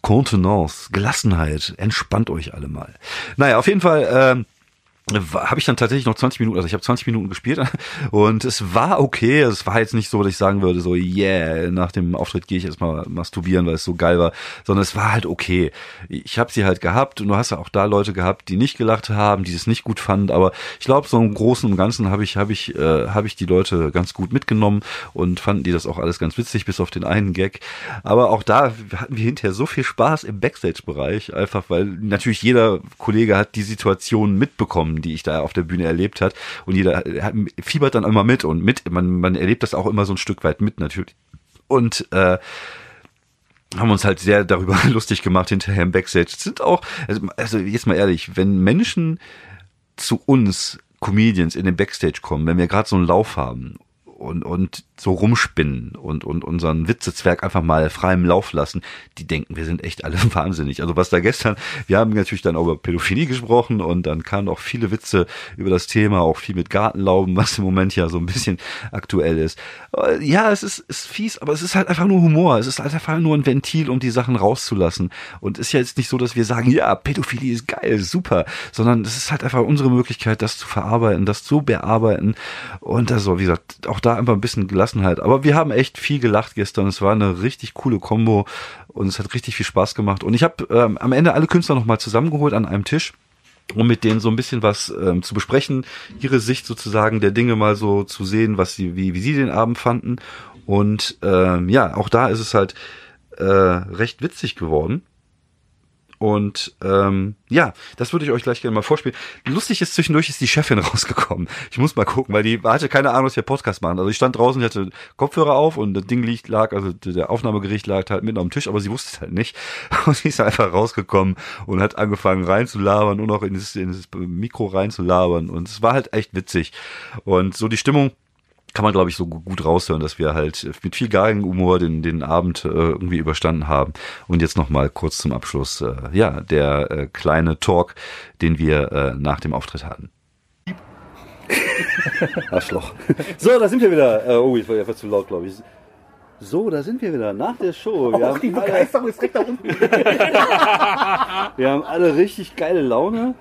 Kontenance, Gelassenheit, entspannt euch alle mal. Naja, auf jeden Fall. Ähm, habe ich dann tatsächlich noch 20 Minuten, also ich habe 20 Minuten gespielt und es war okay, es war jetzt nicht so, dass ich sagen würde, so yeah, nach dem Auftritt gehe ich erstmal masturbieren, weil es so geil war, sondern es war halt okay. Ich habe sie halt gehabt und du hast ja auch da Leute gehabt, die nicht gelacht haben, die es nicht gut fanden, aber ich glaube, so im Großen und Ganzen habe ich habe ich äh, habe ich die Leute ganz gut mitgenommen und fanden die das auch alles ganz witzig, bis auf den einen Gag. Aber auch da hatten wir hinterher so viel Spaß im Backstage-Bereich, einfach weil natürlich jeder Kollege hat die Situation mitbekommen die ich da auf der Bühne erlebt hat. Und jeder hat, fiebert dann immer mit und mit, man, man erlebt das auch immer so ein Stück weit mit natürlich. Und äh, haben uns halt sehr darüber lustig gemacht hinterher im Backstage. Es sind auch, also, also jetzt mal ehrlich, wenn Menschen zu uns Comedians in den Backstage kommen, wenn wir gerade so einen Lauf haben und, und so rumspinnen und, und unseren Witzezwerg einfach mal freiem Lauf lassen, die denken, wir sind echt alle wahnsinnig. Also was da gestern, wir haben natürlich dann auch über Pädophilie gesprochen und dann kamen auch viele Witze über das Thema, auch viel mit Gartenlauben, was im Moment ja so ein bisschen aktuell ist. Ja, es ist, ist fies, aber es ist halt einfach nur Humor. Es ist halt einfach nur ein Ventil, um die Sachen rauszulassen. Und ist ja jetzt nicht so, dass wir sagen, ja, Pädophilie ist geil, super, sondern es ist halt einfach unsere Möglichkeit, das zu verarbeiten, das zu bearbeiten. Und also, wie gesagt, auch da einfach ein bisschen gelassen Gelassenheit. Aber wir haben echt viel gelacht gestern. Es war eine richtig coole Combo und es hat richtig viel Spaß gemacht. Und ich habe ähm, am Ende alle Künstler nochmal zusammengeholt an einem Tisch um mit denen so ein bisschen was ähm, zu besprechen, ihre Sicht sozusagen der Dinge mal so zu sehen, was sie, wie, wie sie den Abend fanden. Und ähm, ja, auch da ist es halt äh, recht witzig geworden. Und ähm, ja, das würde ich euch gleich gerne mal vorspielen. Lustig ist, zwischendurch ist die Chefin rausgekommen. Ich muss mal gucken, weil die hatte keine Ahnung, was wir Podcast machen. Also ich stand draußen, ich hatte Kopfhörer auf und das Ding liegt, lag, also der Aufnahmegericht lag halt mitten am Tisch, aber sie wusste es halt nicht. Und sie ist einfach rausgekommen und hat angefangen reinzulabern und auch in das, in das Mikro reinzulabern. Und es war halt echt witzig. Und so die Stimmung kann man, glaube ich, so gut raushören, dass wir halt mit viel Galgenhumor den, den Abend äh, irgendwie überstanden haben. Und jetzt nochmal kurz zum Abschluss, äh, ja, der äh, kleine Talk, den wir äh, nach dem Auftritt hatten. Arschloch. So, da sind wir wieder. Äh, oh, ich war einfach zu laut, glaube ich. So, da sind wir wieder nach der Show. Wir, Auch die haben, alle, Begeisterung ist direkt da unten. wir haben alle richtig geile Laune.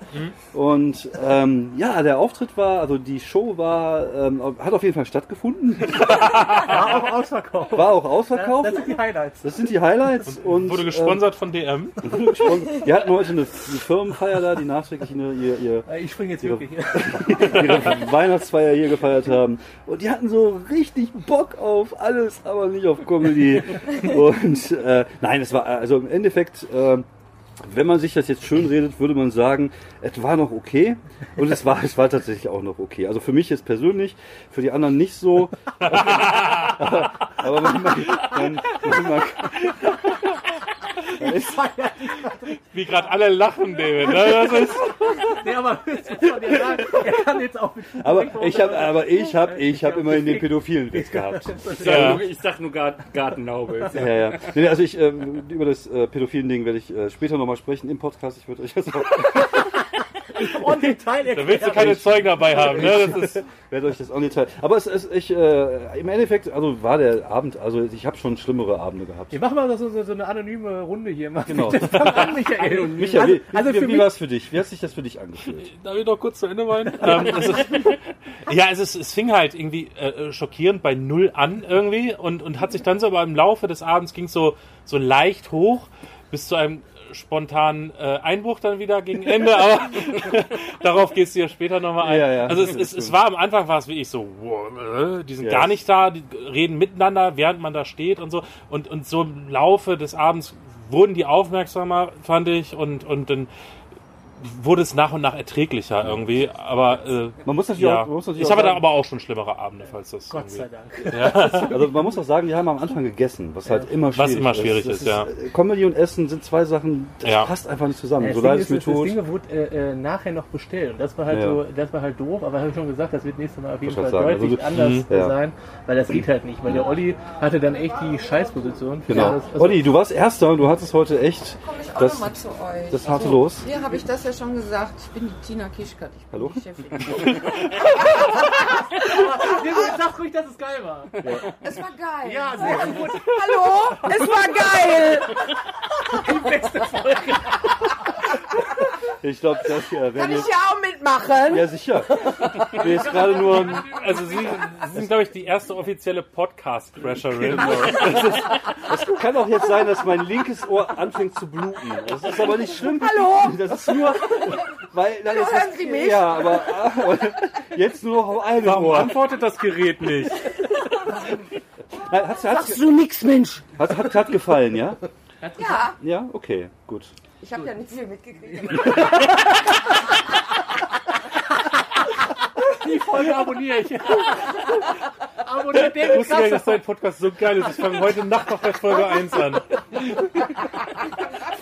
Und ähm, ja, der Auftritt war, also die Show war, ähm, hat auf jeden Fall stattgefunden. War auch ausverkauft. War auch ausverkauft. Das sind die Highlights. Das sind die Highlights. Und, Wurde gesponsert von DM. Ähm, wurde gesponsert. Wir hatten heute eine, eine Firmenfeier da, die nachträglich eine, ihr, ihr, Äh, Ich springe jetzt wirklich. ihre Weihnachtsfeier hier gefeiert haben. Und die hatten so richtig Bock auf alles, aber nicht auf Comedy. Und äh, nein, es war also im Endeffekt, äh, wenn man sich das jetzt schön redet, würde man sagen, es war noch okay. Und es war, es war tatsächlich auch noch okay. Also für mich jetzt persönlich, für die anderen nicht so. aber, aber man, man, man, man, Wie gerade alle lachen, David. Ne? Das ist, Nee, aber das muss man ja sagen. Er kann jetzt auch mit aber ich habe, aber ich habe, ich habe immerhin den pädophilen Witz gehabt. ja. Ich sag nur Garten, Gartenlaube. Ja, ja. Nee, also ich, ähm, über das äh, pädophilen Ding werde ich äh, später nochmal sprechen im Podcast. Ich würde euch das auch, on Detail Da willst du keine Zeugen dabei haben. Ne? Das ist, werde euch das auch nicht teilen. Aber es ist, ich, äh, im Endeffekt, also war der Abend, also ich habe schon schlimmere Abende gehabt. Wir machen mal so, so, so eine anonyme Runde hier. Mal. Genau. Fang an, Michael. Micha, also, wie, also wie, wie war es für dich? Wie hat sich das für dich angefühlt? darf ich noch kurz zu Ende meinen? ähm, es ist, ja, es, ist, es fing halt irgendwie äh, schockierend bei Null an irgendwie und, und hat sich dann so aber im Laufe des Abends ging so, so leicht hoch bis zu einem spontanen äh, Einbruch dann wieder gegen Ende, aber darauf gehst du ja später nochmal ein. Ja, ja. Also es, es, es war am Anfang war es wirklich so, wow, äh, die sind gar nicht da, die reden miteinander, während man da steht und so. Und, und so im Laufe des Abends wurden die aufmerksamer, fand ich, und, und dann wurde es nach und nach erträglicher irgendwie. Aber äh, Man muss natürlich ja. auch, man muss natürlich ich auch habe da aber auch schon schlimmere Abende, falls das Gott irgendwie- sei Dank. also man muss auch sagen, die haben am Anfang gegessen, was halt immer schwierig Was immer ist. schwierig Das ist, ja. äh, Comedy und Essen sind zwei Sachen, das Ja. passt einfach nicht zusammen. Das so leid es ist, mir das, das tut. Ding wurde äh, äh, nachher noch bestellt das war halt Ja. so, das war halt doof, aber habe ich schon gesagt, das wird nächstes Mal auf jeden Fall deutlich also, anders ja. sein, weil das geht halt nicht, weil der Olli hatte dann echt die Scheißposition. für Genau. alles. Also, Olli, du warst Erster und du hattest heute echt das, das harte Los. Hier habe ich das ja schon gesagt. Ich bin die Tina Kischkat. Ich bin Hallo? die Chefin. Ja, Sag ruhig, dass es geil war. Es war geil. Ja, sehr gut. Hallo? Es war geil. Ich glaube, das hier Kann ich ja auch mitmachen? Ja, sicher. Mir ist gerade nur ein, Also sie, sie sind, glaube ich, die erste offizielle Podcast-Crasherin. Es kann auch jetzt sein, dass mein linkes Ohr anfängt zu bluten. Das ist aber nicht schlimm. Hallo? Das ist nur, weil dann ist hören Sie mich? Ja, aber, aber jetzt nur noch auf einem Warum Ohr. antwortet das Gerät nicht? Hat, hat, hat, du nix, Mensch? hat, hat, hat gefallen, ja? Ja, Ja, okay, gut. Ich habe ja nicht viel mitgekriegt. Die Folge abonniere ich. Abonniert den Ich wusste gar nicht, dass dein Podcast so geil ist. Ich fange heute Nacht noch bei Folge 1 an.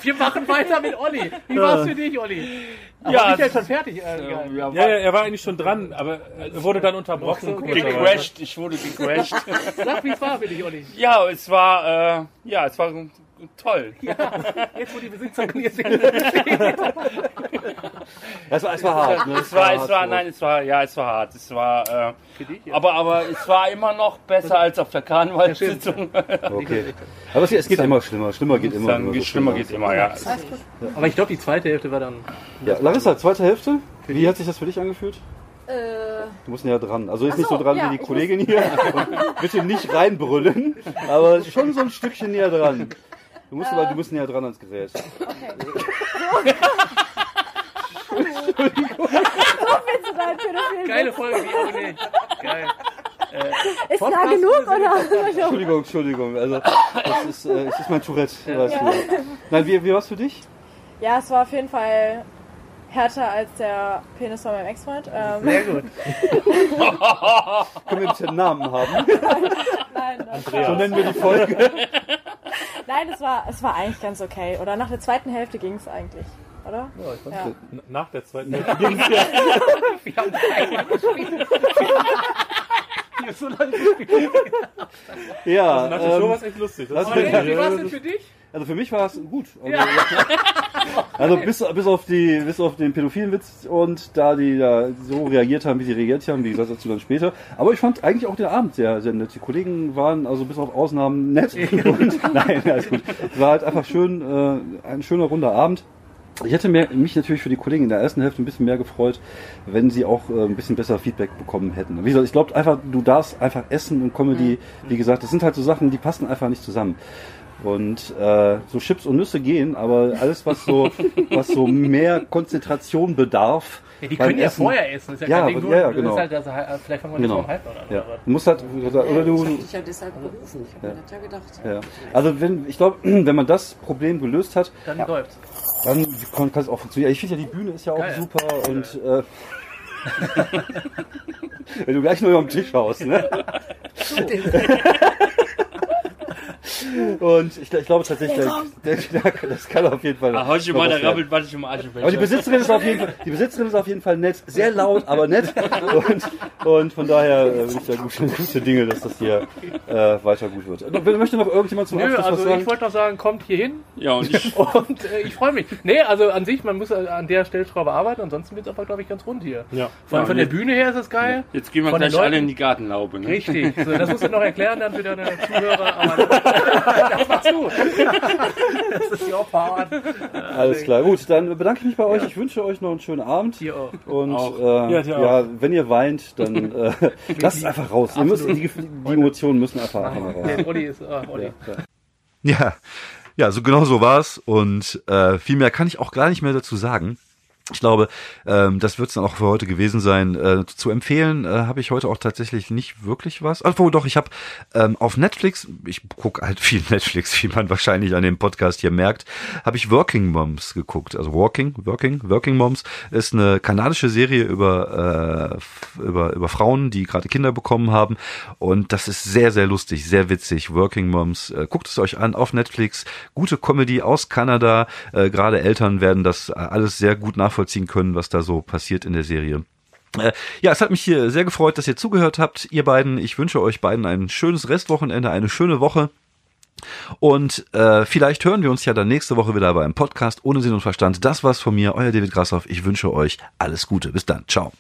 Wir machen weiter mit Olli. Wie war's für dich, Olli? Aber Ja, Michael ist schon fertig. Äh. Ja, Ja, ja, er war eigentlich schon dran, aber er wurde dann unterbrochen. Okay. gecrashed, ich wurde gecrashed. Sag, wie es war für dich, Olli. ja, es war, äh, ja, es war toll. Jetzt, wo die Besitzerin jetzt sind. Es war, es war hart, ne? Es war, es hart war, so. nein, es war, ja, es war hart. Es war, äh, aber, aber es war immer noch besser als auf der Karnevalssitzung. Okay. Aber es, es geht immer schlimmer. Schlimmer geht immer. Dann immer geht so schlimmer geht immer, ja. Aber ich glaube, die zweite Hälfte war dann. Ja, Larissa, zweite Hälfte. Wie hat sich das für dich angefühlt? Äh, Du musst näher dran. Also jetzt nicht Ach so, so dran ja, wie die Kollegin hier. Bitte nicht reinbrüllen, aber schon so ein Stückchen näher dran. Du musst aber, du musst näher dran ans Gerät. Willst du deinen pädophilen Geile Folge, wie abonniert. Geil. Ist da genug oder? Entschuldigung, Entschuldigung. Also, das ist, äh, das ist mein Tourette. Weißt du. Nein, wie, wie war's für dich? Ja, es war auf jeden Fall härter als der Penis von meinem Ex-Freund. Ähm, Sehr gut. Können wir bitte einen Namen haben? nein, das So war, nennen wir die Folge. Nein, es war, es war eigentlich ganz okay. Oder nach der zweiten Hälfte ging es eigentlich, oder? Ja, N- Nach der zweiten Wir haben einmal gespielt. Wir haben so lange gespielt. Ja, Nach der Show war es ähm, echt lustig. das Das ist Wie war es denn für dich? Also für mich war es gut. Also, also bis, bis, auf die, bis auf den pädophilen Witz und da die da so reagiert haben, wie sie reagiert haben, wie gesagt, dazu dann später. Aber ich fand eigentlich auch den Abend sehr, sehr nett. Die Kollegen waren also bis auf Ausnahmen nett. Und, nein, alles gut. Es war halt einfach schön, äh, ein schöner runder Abend. Ich hätte mir, mich natürlich für die Kollegen in der ersten Hälfte ein bisschen mehr gefreut, wenn sie auch äh, ein bisschen besser Feedback bekommen hätten. Wie gesagt, ich glaube einfach, du darfst einfach Essen und Comedy, wie gesagt, das sind halt so Sachen, die passen einfach nicht zusammen. Und äh, so Chips und Nüsse gehen, aber alles, was so, was so mehr Konzentration bedarf. Ja, die können ja Essen- vorher essen. Das ist ja, Ja, kein Ding. ja, ja, genau. halt, also, vielleicht fangen wir Genau. nicht um halb an. Ja, aber- du musst halt, oder du, Ich hab dich ja deshalb gerufen. Ich hab mir das ja gedacht. ja. Also wenn, ich glaube, wenn man das Problem gelöst hat, Dann läuft's. dann kann es auch funktionieren. Ich finde ja, die Bühne ist ja auch Geil. super und äh, wenn du gleich nur den Tisch haust, ne? Und ich, ich glaube tatsächlich, der, der, das kann auf jeden Fall. Ah, heute noch mal, was werden. rabbelt, was im Aschenbecher. Aber die Besitzerin ist auf jeden Fall, die Besitzerin ist auf jeden Fall nett, sehr laut, aber nett. Und, und von daher äh, bin ich da gute, gute Dinge, dass das hier äh, weiter gut wird. Möchte noch irgendjemand zum Nö, Abschluss was also sagen? ich wollte noch sagen, kommt hier hin Ja, und ich, und äh, ich freue mich. Nee, also an sich, man muss äh, an der Stellschraube arbeiten, ansonsten wird es einfach, glaube ich, ganz rund hier. Ja. Vor allem Ja, von der Bühne her ist es geil. jetzt gehen wir Von gleich alle in die Gartenlaube. Ne? Richtig, so, das musst du noch erklären dann für deine Zuhörer, aber das machst du. Das ist your part. Alles klar, gut, dann bedanke ich mich bei euch. Ich wünsche euch noch einen schönen Abend. Hier auch. Und Auch. Äh, Ja, ja, dir wenn ihr weint, dann äh, lasst es einfach raus. Ihr müsst, die, die Emotionen müssen einfach, raus. Der Olli ist, ah, Olli. Ja, ja. Ja, ja, so genau so war's und äh, viel mehr kann ich auch gar nicht mehr dazu sagen. Ich glaube, ähm, das wird's dann auch für heute gewesen sein. Äh, zu empfehlen äh, habe ich heute auch tatsächlich nicht wirklich was. Obwohl doch, ich habe ähm, auf Netflix, ich gucke halt viel Netflix, wie man wahrscheinlich an dem Podcast hier merkt, habe ich Working Moms geguckt. Also Working, Working, Working Moms ist eine kanadische Serie über, äh, über, über Frauen, die gerade Kinder bekommen haben. Und das ist sehr, sehr lustig, sehr witzig. Working Moms, äh, guckt es euch an auf Netflix. Gute Comedy aus Kanada. Äh, gerade Eltern werden das äh, alles sehr gut nachvollziehen können, was da so passiert in der Serie. Äh, Ja, es hat mich hier sehr gefreut, dass ihr zugehört habt, ihr beiden. Ich wünsche euch beiden ein schönes Restwochenende, eine schöne Woche. Und äh, vielleicht hören wir uns ja dann nächste Woche wieder beim Podcast ohne Sinn und Verstand. Das war's von mir, euer David Grassoff. Ich wünsche euch alles Gute. Bis dann. Ciao.